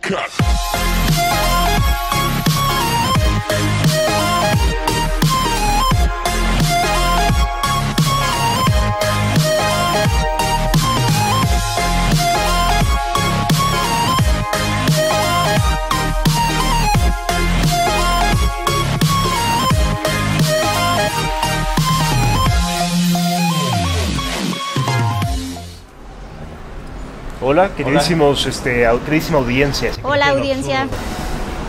cut. Hola, queridísimos, este, queridísima audiencia. Hola audiencia.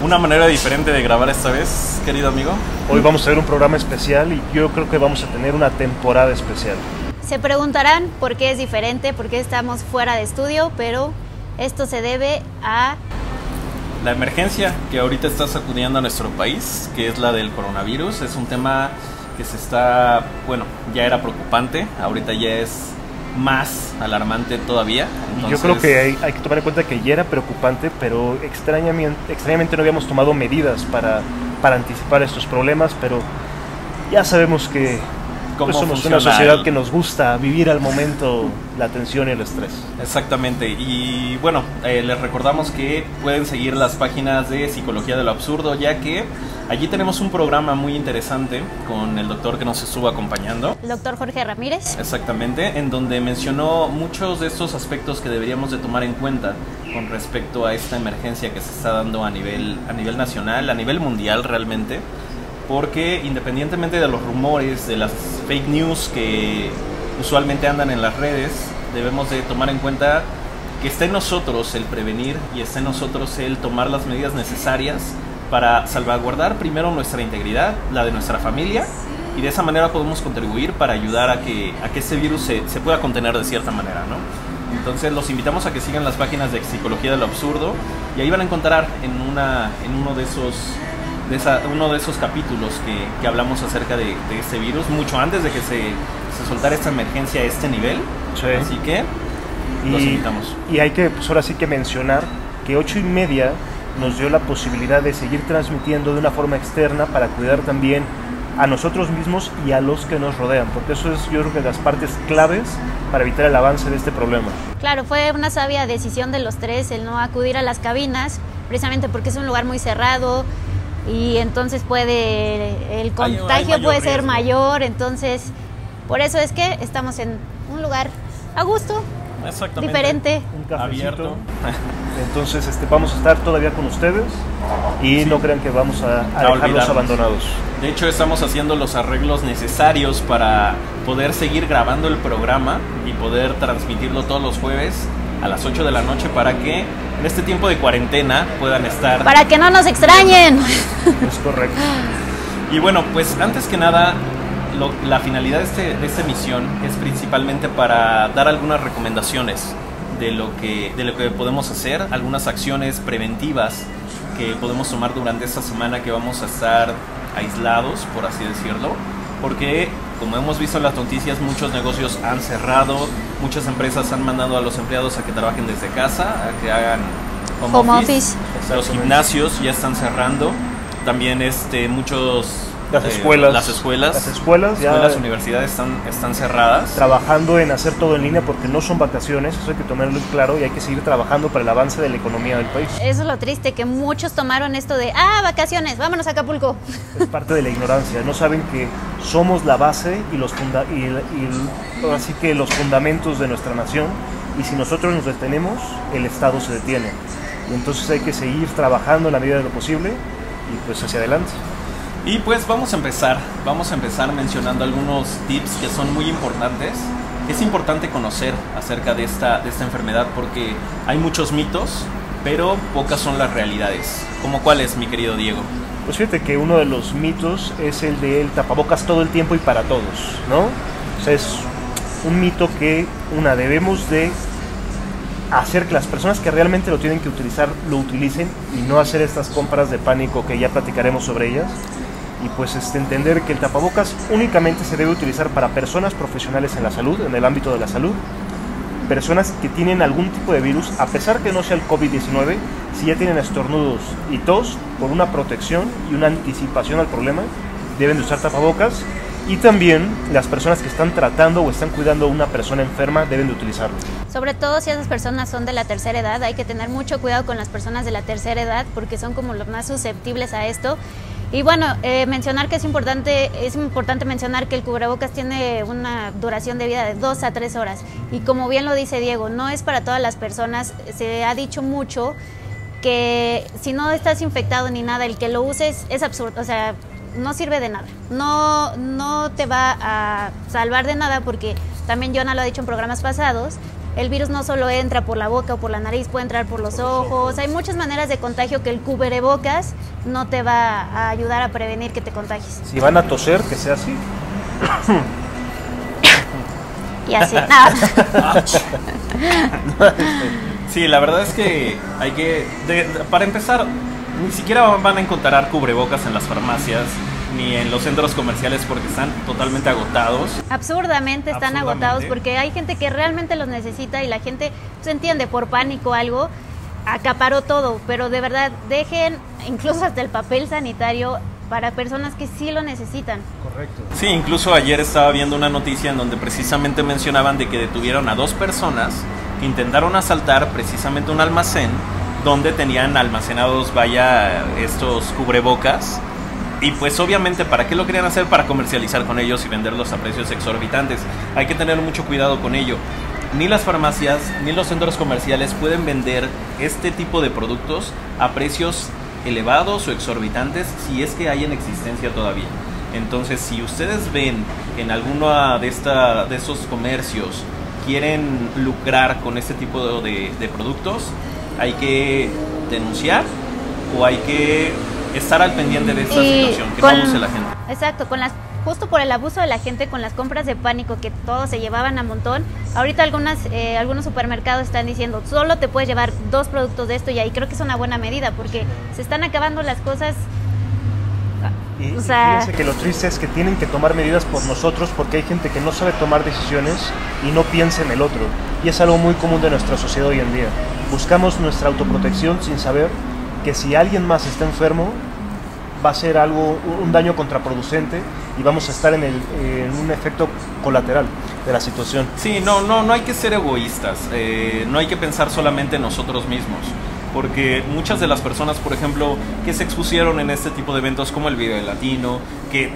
Una manera diferente de grabar esta vez, querido amigo. Hoy vamos a ver un programa especial y yo creo que vamos a tener una temporada especial. Se preguntarán por qué es diferente, por qué estamos fuera de estudio, pero esto se debe a... La emergencia que ahorita está sacudiendo a nuestro país, que es la del coronavirus, es un tema que se está, bueno, ya era preocupante, ahorita ya es más alarmante todavía. Yo creo que hay, que tomar en cuenta que ya era preocupante, pero extrañamente, extrañamente no habíamos tomado medidas para, para anticipar estos problemas, pero ya sabemos que pues somos una sociedad que nos gusta vivir al momento la tensión y el estrés. Exactamente. Y bueno, eh, les recordamos que pueden seguir las páginas de Psicología de lo Absurdo, ya que allí tenemos un programa muy interesante con el doctor que nos estuvo acompañando. El doctor Jorge Ramírez. Exactamente, en donde mencionó muchos de estos aspectos que deberíamos de tomar en cuenta con respecto a esta emergencia que se está dando a nivel, a nivel nacional, a nivel mundial realmente porque independientemente de los rumores, de las fake news que usualmente andan en las redes, debemos de tomar en cuenta que está en nosotros el prevenir y está en nosotros el tomar las medidas necesarias para salvaguardar primero nuestra integridad, la de nuestra familia, y de esa manera podemos contribuir para ayudar a que, a que este virus se, se pueda contener de cierta manera, ¿no? Entonces los invitamos a que sigan las páginas de Psicología de lo Absurdo y ahí van a encontrar en, una, en uno de esos de uno de esos capítulos que, que hablamos acerca de, de, este virus, mucho antes de que se, se soltara esta emergencia a este nivel. Así que los invitamos. Y hay que, pues ahora sí que mencionar que ocho y media nos dio la posibilidad de seguir transmitiendo de una forma externa para cuidar también a nosotros mismos y a los que nos rodean, porque eso es yo creo que las partes claves para evitar el avance de este problema. Claro, fue una sabia decisión de los tres el no acudir a las cabinas, precisamente porque es un lugar muy cerrado, y entonces puede el contagio puede ser mayor, entonces por eso es que estamos en un lugar a gusto, diferente, un abierto. Entonces este, vamos a estar todavía con ustedes y no crean que vamos a, a dejarlos abandonados. De hecho estamos haciendo los arreglos necesarios para poder seguir grabando el programa y poder transmitirlo todos los jueves a las 8 de la noche para que en este tiempo de cuarentena puedan estar... Para que no nos extrañen. Es correcto. Y bueno, pues antes que nada, la finalidad de, este, de esta emisión es principalmente para dar algunas recomendaciones de lo, que, de lo que podemos hacer, algunas acciones preventivas que podemos tomar durante esta semana que vamos a estar aislados, por así decirlo, porque como hemos visto en las noticias, muchos negocios han cerrado, muchas empresas han mandado a los empleados a que trabajen desde casa, a que hagan home, office. Los gimnasios ya están cerrando. También este, muchos las eh, escuelas. las escuelas. Las escuelas. Ya las universidades están, están cerradas. Trabajando en hacer todo en línea porque no son vacaciones, eso hay que tomarlo claro y hay que seguir trabajando para el avance de la economía del país. Eso es lo triste, que muchos tomaron esto de, ah, vacaciones, vámonos a Acapulco. Es parte de la ignorancia, no saben que somos la base y los, funda y, así que los fundamentos de nuestra nación y si nosotros nos detenemos, el Estado se detiene. Y entonces hay que seguir trabajando en la medida de lo posible y pues hacia adelante. Y pues vamos a empezar, vamos a empezar mencionando algunos tips que son muy importantes. Es importante conocer acerca de esta, de esta enfermedad porque hay muchos mitos pero pocas son las realidades. ¿Cómo cuál es, mi querido Diego? Pues fíjate que uno de los mitos es el del tapabocas todo el tiempo y para todos, ¿no? O sea, es un mito que, una, debemos de hacer que las personas que realmente lo tienen que utilizar lo utilicen y no hacer estas compras de pánico que ya platicaremos sobre ellas. Y pues este, entender que el tapabocas únicamente se debe utilizar para personas profesionales en la salud, en el ámbito de la salud, personas que tienen algún tipo de virus, a pesar que no sea el COVID-19, si ya tienen estornudos y tos, por una protección y una anticipación al problema, deben de usar tapabocas. Y también las personas que están tratando o están cuidando a una persona enferma deben de utilizarlo. Sobre todo si esas personas son de la tercera edad, hay que tener mucho cuidado con las personas de la tercera edad porque son como los más susceptibles a esto. Y bueno, eh, mencionar que es importante, es importante mencionar que el cubrebocas tiene una duración de vida de dos a tres horas. Y como bien lo dice Diego, no es para todas las personas. Se ha dicho mucho que si no estás infectado ni nada, el que lo uses es absurdo. O sea, no sirve de nada. No, no te va a salvar de nada porque también Jonah lo ha dicho en programas pasados. El virus no solo entra por la boca o por la nariz, puede entrar por los ojos. Hay muchas maneras de contagio que el cubrebocas no te va a ayudar a prevenir que te contagies. Si van a toser, que sea así. Y así. sí, la verdad es que hay que. para empezar, ni siquiera van a encontrar cubrebocas en las farmacias ni en los centros comerciales porque están totalmente agotados. Absurdamente están agotados porque hay gente que realmente los necesita y la gente se entiende por pánico o algo acaparó todo, pero de verdad dejen incluso hasta el papel sanitario para personas que sí lo necesitan. Correcto. Sí, incluso ayer estaba viendo una noticia en donde precisamente mencionaban de que detuvieron a dos personas que intentaron asaltar precisamente un almacén donde tenían almacenados, vaya, estos cubrebocas. Y pues obviamente, ¿para qué lo querían hacer? Para comercializar con ellos y venderlos a precios exorbitantes. Hay que tener mucho cuidado con ello. Ni las farmacias ni los centros comerciales pueden vender este tipo de productos a precios elevados o exorbitantes si es que hay en existencia todavía. Entonces, si ustedes ven en alguno de, esta, de estos comercios quieren lucrar con este tipo de, de productos, hay que denunciar o hay que estar al pendiente de esta situación, que no use la gente. Exacto, con las justo por el abuso de la gente con las compras de pánico que todos se llevaban a montón. Ahorita algunas, eh, algunos supermercados están diciendo, solo te puedes llevar dos productos de esto y ahí creo que es una buena medida porque se están acabando las cosas. Y, o sea, fíjense que lo triste es que tienen que tomar medidas por nosotros porque hay gente que no sabe tomar decisiones y no piensa en el otro. Y es algo muy común de nuestra sociedad hoy en día. Buscamos nuestra autoprotección sin saber que si alguien más está enfermo, va a ser algo, un daño contraproducente y vamos a estar en, el, en un efecto colateral de la situación. Sí, no, no, no hay que ser egoístas, eh, no hay que pensar solamente en nosotros mismos. Porque muchas de las personas, por ejemplo, que se expusieron en este tipo de eventos como el Video Latino, que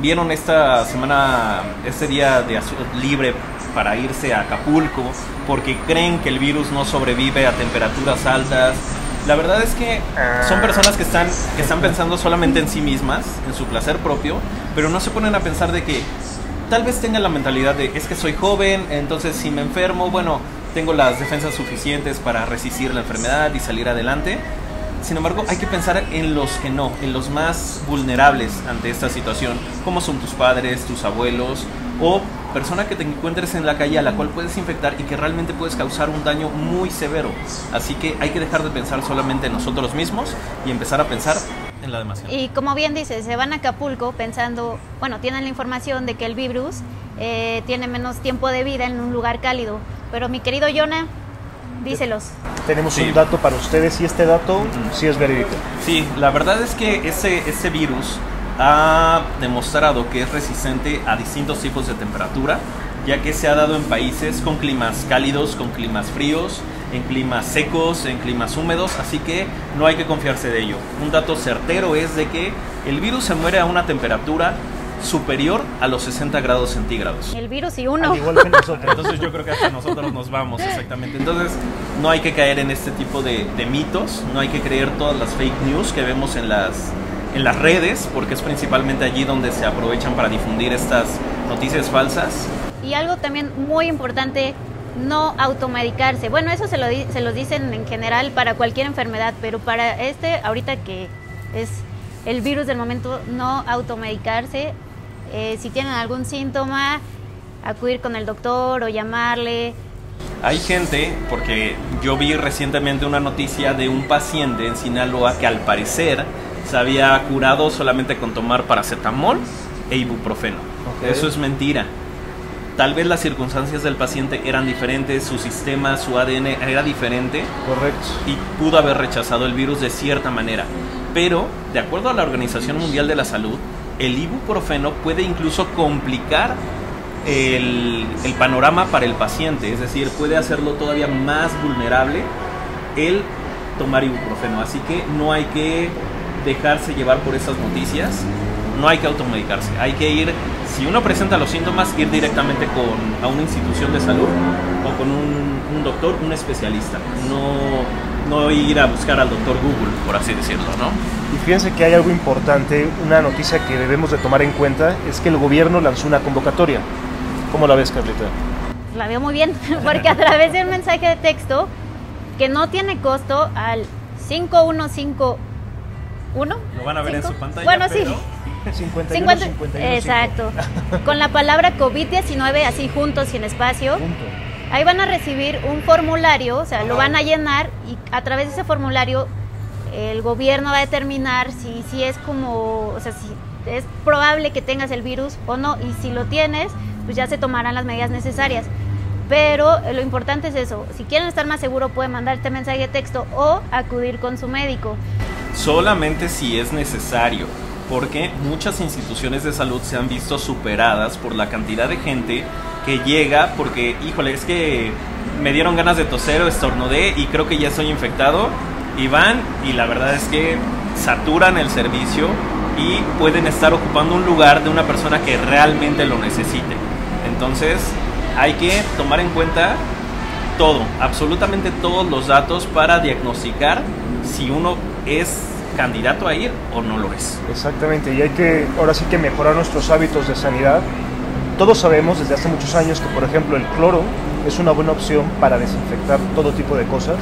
vieron esta semana, este día de libre para irse a Acapulco, porque creen que el virus no sobrevive a temperaturas altas, la verdad es que son personas que están, que están pensando solamente en sí mismas, en su placer propio, pero no se ponen a pensar de que tal vez tengan la mentalidad de es que soy joven, entonces si me enfermo, bueno, tengo las defensas suficientes para resistir la enfermedad y salir adelante. Sin embargo, hay que pensar en los que no, en los más vulnerables ante esta situación, como son tus padres, tus abuelos o persona que te encuentres en la calle a la cual puedes infectar y que realmente puedes causar un daño muy severo. Así que hay que dejar de pensar solamente en nosotros mismos y empezar a pensar en la demás. Y como bien dices, se van a Acapulco pensando, bueno, tienen la información de que el virus eh, tiene menos tiempo de vida en un lugar cálido. Pero mi querido Jonah, díselos. Tenemos un dato para ustedes y este dato sí es verídico. Sí, la verdad es que ese, ese virus ha demostrado que es resistente a distintos tipos de temperatura, ya que se ha dado en países con climas cálidos, con climas fríos, en climas secos, en climas húmedos, así que no hay que confiarse de ello. Un dato certero es de que el virus se muere a una temperatura superior a los 60 grados centígrados. El virus y uno. igual que nosotros. Entonces yo creo que hasta nosotros nos vamos, exactamente. Entonces no hay que caer en este tipo de, de mitos, no hay que creer todas las fake news que vemos en las en las redes, porque es principalmente allí donde se aprovechan para difundir estas noticias falsas. Y algo también muy importante no automedicarse. Bueno, eso se lo, se lo dicen en general para cualquier enfermedad, pero para este, ahorita que es el virus del momento, no automedicarse. Eh, si tienen algún síntoma, acudir con el doctor o llamarle. Hay gente, porque yo vi recientemente una noticia de un paciente en Sinaloa que al parecer se había curado solamente con tomar paracetamol e ibuprofeno. Eso es mentira. Tal vez las circunstancias del paciente eran diferentes, su sistema, su ADN era diferente. Correcto. Y pudo haber rechazado el virus de cierta manera. Pero, de acuerdo a la Organización Mundial de la Salud, el ibuprofeno puede incluso complicar el, el, panorama para el paciente, es decir, puede hacerlo todavía más vulnerable el tomar ibuprofeno. Así que no hay que dejarse llevar por esas noticias, no hay que automedicarse, hay que ir, si uno presenta los síntomas, ir directamente con, a una institución de salud o con un, un doctor, un especialista, no, no ir a buscar al doctor Google, por así decirlo, ¿no? Y fíjense que hay algo importante, una noticia que debemos de tomar en cuenta, es que el gobierno lanzó una convocatoria. ¿Cómo la ves, Carlita? La veo muy bien, porque a través de un mensaje de texto que no tiene costo al 5151 Lo van a ver en su pantalla. Bueno, pero... sí. 51, 50, 51, exacto. Con la palabra COVID-19 así juntos sin espacio. Punto. Ahí van a recibir un formulario, o sea, lo van a llenar y a través de ese formulario el gobierno va a determinar si, si es como, o sea, si es probable que tengas el virus o no. Y si lo tienes, pues ya se tomarán las medidas necesarias. Pero lo importante es eso. Si quieren estar más seguros, pueden mandar este mensaje de texto o acudir con su médico. Solamente si es necesario, porque muchas instituciones de salud se han visto superadas por la cantidad de gente que llega porque, híjole, es que me dieron ganas de toser o estornudé y creo que ya estoy infectado. Y van y la verdad es que saturan el servicio y pueden estar ocupando un lugar de una persona que realmente lo necesite. Entonces hay que tomar en cuenta todo, absolutamente todos los datos para diagnosticar si uno es candidato a ir o no lo es. Exactamente, y hay que ahora sí que mejorar nuestros hábitos de sanidad. Todos sabemos desde hace muchos años que, por ejemplo, el cloro es una buena opción para desinfectar todo tipo de cosas,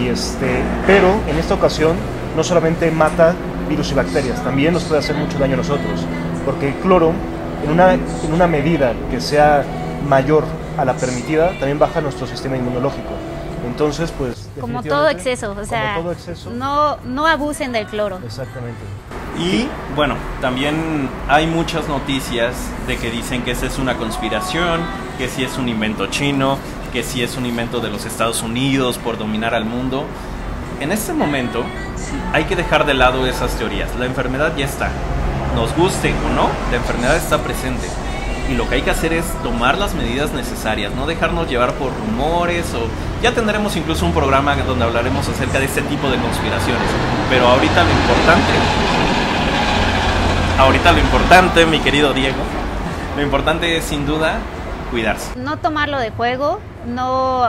y este, pero en esta ocasión no solamente mata virus y bacterias, también nos puede hacer mucho daño a nosotros, porque el cloro, en una, en una medida que sea mayor a la permitida, también baja nuestro sistema inmunológico. Entonces, pues... Como todo exceso, o sea, todo exceso. No, no abusen del cloro. Exactamente. Y bueno, también hay muchas noticias de que dicen que esa es una conspiración, que si es un invento chino, que si es un invento de los Estados Unidos por dominar al mundo. En este momento hay que dejar de lado esas teorías. La enfermedad ya está. Nos guste o no, la enfermedad está presente. Y lo que hay que hacer es tomar las medidas necesarias, no dejarnos llevar por rumores o ya tendremos incluso un programa donde hablaremos acerca de este tipo de conspiraciones. Pero ahorita lo importante, ahorita lo importante, mi querido Diego, lo importante es sin duda cuidarse. No tomarlo de juego, no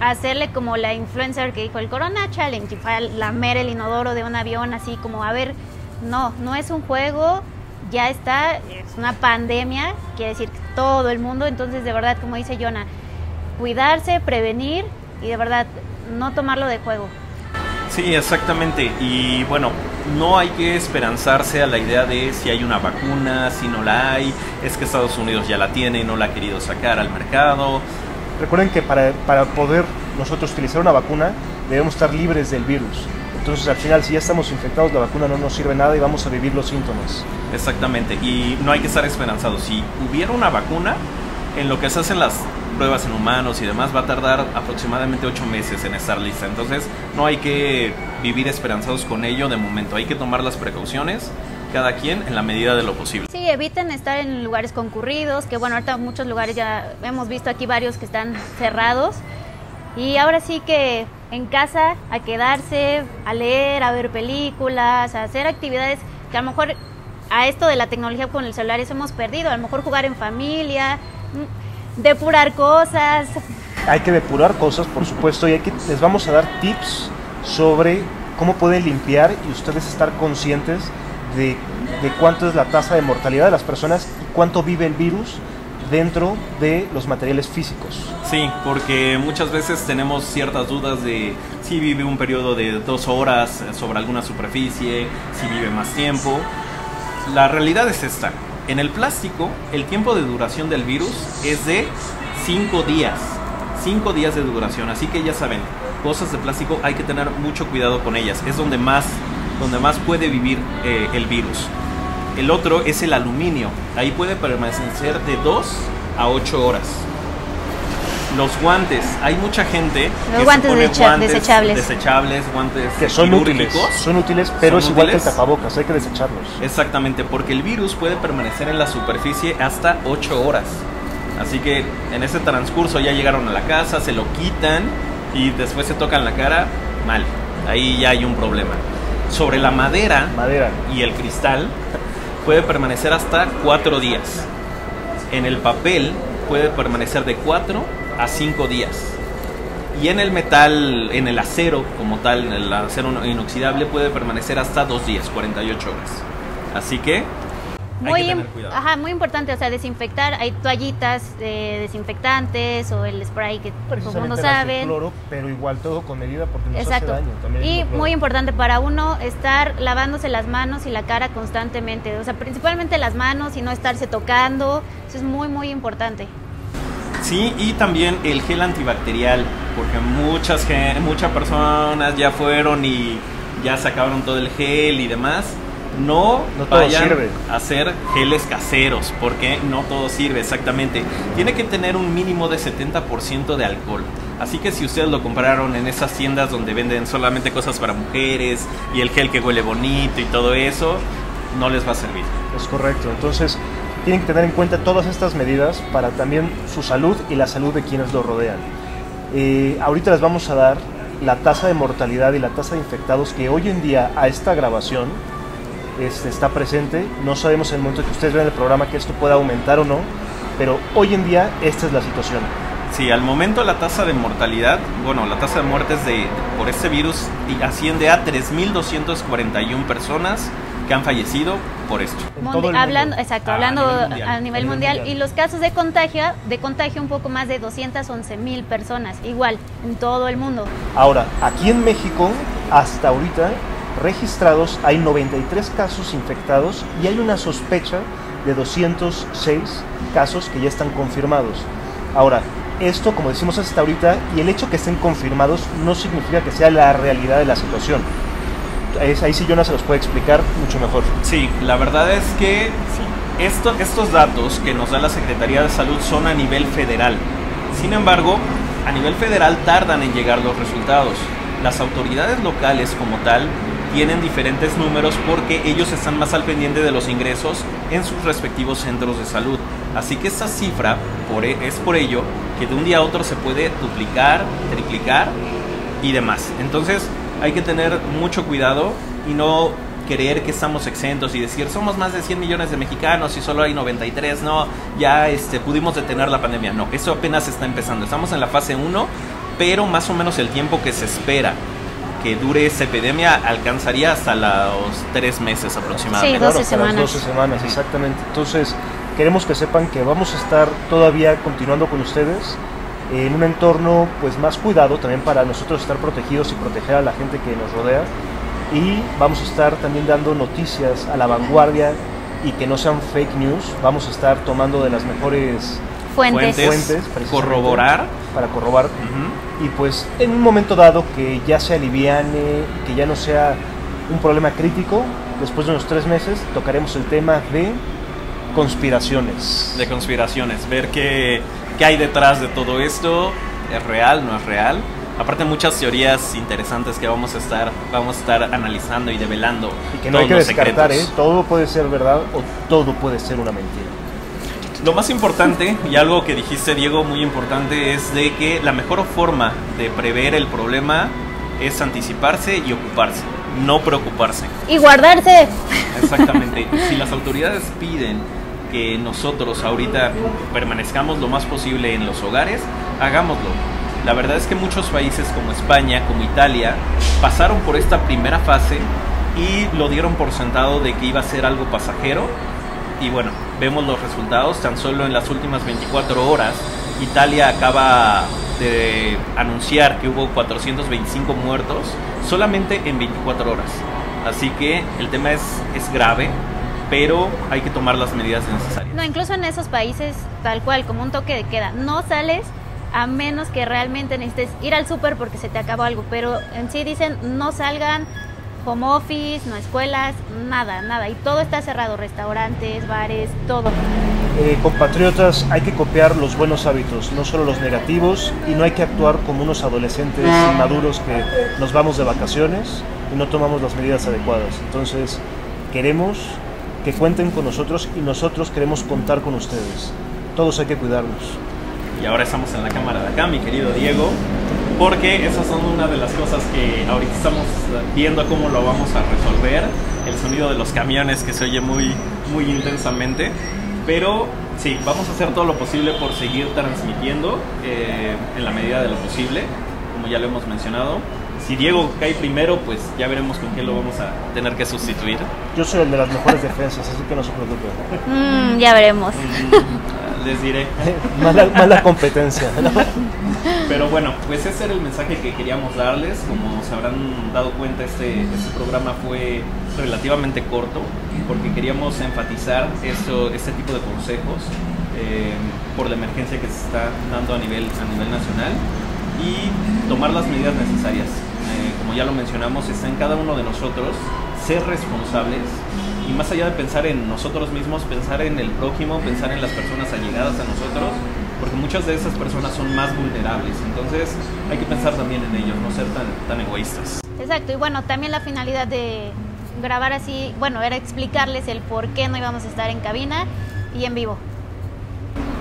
hacerle como la influencer que dijo el Corona Challenge, y fue lamer el inodoro de un avión así como, a ver, no, no es un juego, ya está, es una pandemia, quiere decir todo el mundo, entonces de verdad, como dice Jonah, cuidarse, prevenir y de verdad no tomarlo de juego. Sí, exactamente. Y bueno, no hay que esperanzarse a la idea de si hay una vacuna, si no la hay, es que Estados Unidos ya la tiene y no la ha querido sacar al mercado. Recuerden que para, para poder nosotros utilizar una vacuna debemos estar libres del virus. Entonces al final si ya estamos infectados la vacuna no nos sirve nada y vamos a vivir los síntomas. Exactamente. Y no hay que estar esperanzados. Si hubiera una vacuna, en lo que se hacen las pruebas en humanos y demás va a tardar aproximadamente ocho meses en estar lista. Entonces no hay que vivir esperanzados con ello de momento. Hay que tomar las precauciones cada quien en la medida de lo posible. Sí, eviten estar en lugares concurridos, que bueno, ahorita muchos lugares ya hemos visto aquí varios que están cerrados. Y ahora sí que en casa a quedarse, a leer, a ver películas, a hacer actividades que a lo mejor a esto de la tecnología con el celular eso hemos perdido, a lo mejor jugar en familia, depurar cosas. Hay que depurar cosas, por supuesto, y hay que, les vamos a dar tips sobre cómo pueden limpiar y ustedes estar conscientes de, de cuánto es la tasa de mortalidad de las personas y cuánto vive el virus dentro de los materiales físicos. Sí, porque muchas veces tenemos ciertas dudas de si vive un periodo de dos horas sobre alguna superficie, si vive más tiempo. La realidad es esta. En el plástico, el tiempo de duración del virus es de 5 días. 5 días de duración. Así que ya saben, cosas de plástico hay que tener mucho cuidado con ellas. Es donde más, donde más puede vivir eh, el virus. El otro es el aluminio. Ahí puede permanecer de 2 a 8 horas. Los guantes. Hay mucha gente Los que guantes se pone desecha- guantes desechables. desechables, guantes Que son útiles, son útiles, pero Son es igual que el tapabocas, hay que desecharlos. Exactamente, porque el virus puede permanecer en la superficie hasta 8 horas. Así que en ese transcurso ya llegaron a la casa, se lo quitan y después se tocan la cara, mal. Ahí ya hay un problema. Sobre la madera Madera. y el cristal puede permanecer hasta 4 días. En el papel puede permanecer de 4 a 5 días. Y en el metal, en el acero como tal, en el acero inoxidable puede permanecer hasta 2 días, 48 horas. Así que hay Muy, que tener ajá, muy importante, o sea, desinfectar. Hay toallitas eh, desinfectantes o el spray que todo el mundo Precisamente las de sabe. cloro, pero igual todo con medida porque nos Exacto. hace daño también. Y muy importante para uno estar lavándose las manos y la cara constantemente. O sea, principalmente las manos y no estarse tocando. Eso es muy, muy importante. Sí, y también el gel antibacterial, porque muchas, muchas personas ya fueron y ya sacaron todo el gel y demás. No, No vayan sirve. a hacer geles caseros, porque no todo sirve exactamente. Tiene que tener un mínimo de 70% de alcohol. Así que si ustedes lo compraron en esas tiendas donde venden solamente cosas para mujeres y el gel que huele bonito y todo eso, no les va a servir. Es correcto. Entonces, tienen que tener en cuenta todas estas medidas para también su salud y la salud de quienes lo rodean. Eh, ahorita les vamos a dar la tasa de mortalidad y la tasa de infectados que hoy en día a esta grabación este, está presente. No sabemos en el momento que ustedes vean el programa que esto pueda aumentar o no, pero hoy en día esta es la situación. Sí, al momento la tasa de mortalidad, bueno, la tasa de muertes de, por este virus asciende a 3.241 personas que han fallecido por esto. Mundi- hablando, exacto, A hablando nivel mundial. a nivel mundial. Y los casos de contagio, de contagio un poco más de 211 mil personas, igual, en todo el mundo. Ahora, aquí en México, hasta ahorita, registrados hay 93 casos infectados y hay una sospecha de 206 casos que ya están confirmados. Ahora, esto, como decimos hasta ahorita, y el hecho que estén confirmados no significa que sea la realidad de la situación. Es- ahí sí Jonas se los puede explicar mucho mejor. Sí, la verdad es que esto- estos datos que nos da la Secretaría de Salud son a nivel federal. Sin embargo, a nivel federal tardan en llegar los resultados. Las autoridades locales como tal tienen diferentes números porque ellos están más al pendiente de los ingresos en sus respectivos centros de salud. Así que esta cifra e- es por ello que de un día a otro se puede duplicar, triplicar y demás. Entonces hay que tener mucho cuidado y no creer que estamos exentos y decir somos más de 100 millones de mexicanos y solo hay 93, no, ya este, pudimos detener la pandemia. No, eso apenas está empezando. Estamos en la fase 1, pero más o menos el tiempo que se espera que dure esta epidemia alcanzaría hasta los tres meses aproximadamente. Sí, 12 hasta las semanas. 12 semanas, exactamente. Entonces, queremos que sepan que vamos a estar todavía continuando con ustedes en un entorno pues más cuidado también para nosotros estar protegidos y proteger a la gente que nos rodea y vamos a estar también dando noticias a la vanguardia y que no sean fake news, vamos a estar tomando de las mejores Fuentes. Fuentes. fuentes corroborar. para corroborar Ujú. Y pues en un momento dado que ya se aliviane, que ya no sea un problema crítico, después de unos tres meses tocaremos el tema de conspiraciones. de conspiraciones, ver qué, qué hay detrás de todo esto, es real, no es real. Aparte muchas teorías interesantes que vamos a estar, vamos a estar analizando y develando. y que no hay que descartar, ¿eh? todo puede ser verdad o todo puede ser una mentira. Lo más importante, y algo que dijiste Diego muy importante, es de que la mejor forma de prever el problema es anticiparse y ocuparse, no preocuparse. Y guardarse. Exactamente. si las autoridades piden que nosotros ahorita permanezcamos lo más posible en los hogares, hagámoslo. La verdad es que muchos países como España, como Italia, pasaron por esta primera fase y lo dieron por sentado de que iba a ser algo pasajero y bueno, vemos los resultados. Tan solo en las últimas 24 horas, Italia acaba de anunciar que hubo 425 muertos solamente en 24 horas. Así que el tema es, es grave, pero hay que tomar las medidas necesarias. No, incluso en esos países, tal cual, como un toque de queda, no sales a menos que realmente necesites ir al súper porque se te acabó algo, pero en sí dicen no salgan home office, no escuelas, nada, nada. Y todo está cerrado, restaurantes, bares, todo. Eh, compatriotas, hay que copiar los buenos hábitos, no solo los negativos, y no hay que actuar como unos adolescentes inmaduros que nos vamos de vacaciones y no tomamos las medidas adecuadas. Entonces, queremos que cuenten con nosotros y nosotros queremos contar con ustedes. Todos hay que cuidarnos. Y ahora estamos en la cámara de acá, mi querido Diego porque esas son una de las cosas que ahorita estamos viendo cómo lo vamos a resolver. El sonido de los camiones que se oye muy, muy intensamente. Pero sí, vamos a hacer todo lo posible por seguir transmitiendo eh, en la medida de lo posible, como ya lo hemos mencionado. Si Diego cae primero, pues ya veremos con qué lo vamos a tener que sustituir. Yo soy el de las mejores defensas, así que no se preocupe. Mm, ya veremos. Mm, les diré. mala, mala competencia. Pero bueno, pues ese era el mensaje que queríamos darles. Como se habrán dado cuenta, este, este programa fue relativamente corto porque queríamos enfatizar esto, este tipo de consejos eh, por la emergencia que se está dando a nivel, a nivel nacional y tomar las medidas necesarias. Eh, como ya lo mencionamos, está en cada uno de nosotros ser responsables y más allá de pensar en nosotros mismos, pensar en el prójimo, pensar en las personas allegadas a nosotros porque muchas de esas personas son más vulnerables. Entonces hay que pensar también en ellos, no ser tan, tan egoístas. Exacto, y bueno, también la finalidad de grabar así, bueno, era explicarles el por qué no íbamos a estar en cabina y en vivo.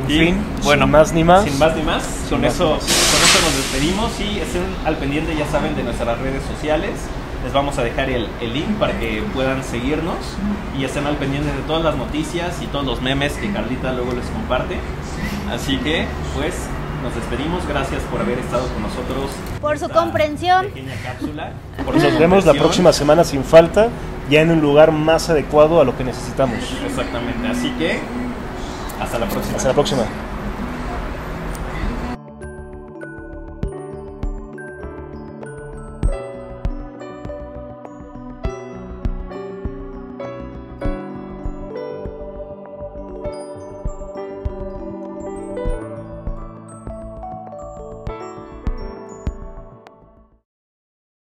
En fin, bueno, sin más ni más. Sin más ni más, con, eso, con eso nos despedimos y estén al pendiente, ya saben, de nuestras redes sociales. Les vamos a dejar el, el, link para que puedan seguirnos y estén al pendiente de todas las noticias y todos los memes que Carlita luego les comparte. Así que, pues, nos despedimos. Gracias por haber estado con nosotros. Por su comprensión. cápsula. Por nos vemos la próxima semana sin falta, ya en un lugar más adecuado a lo que necesitamos. Exactamente. Así que, hasta la próxima. Hasta la próxima.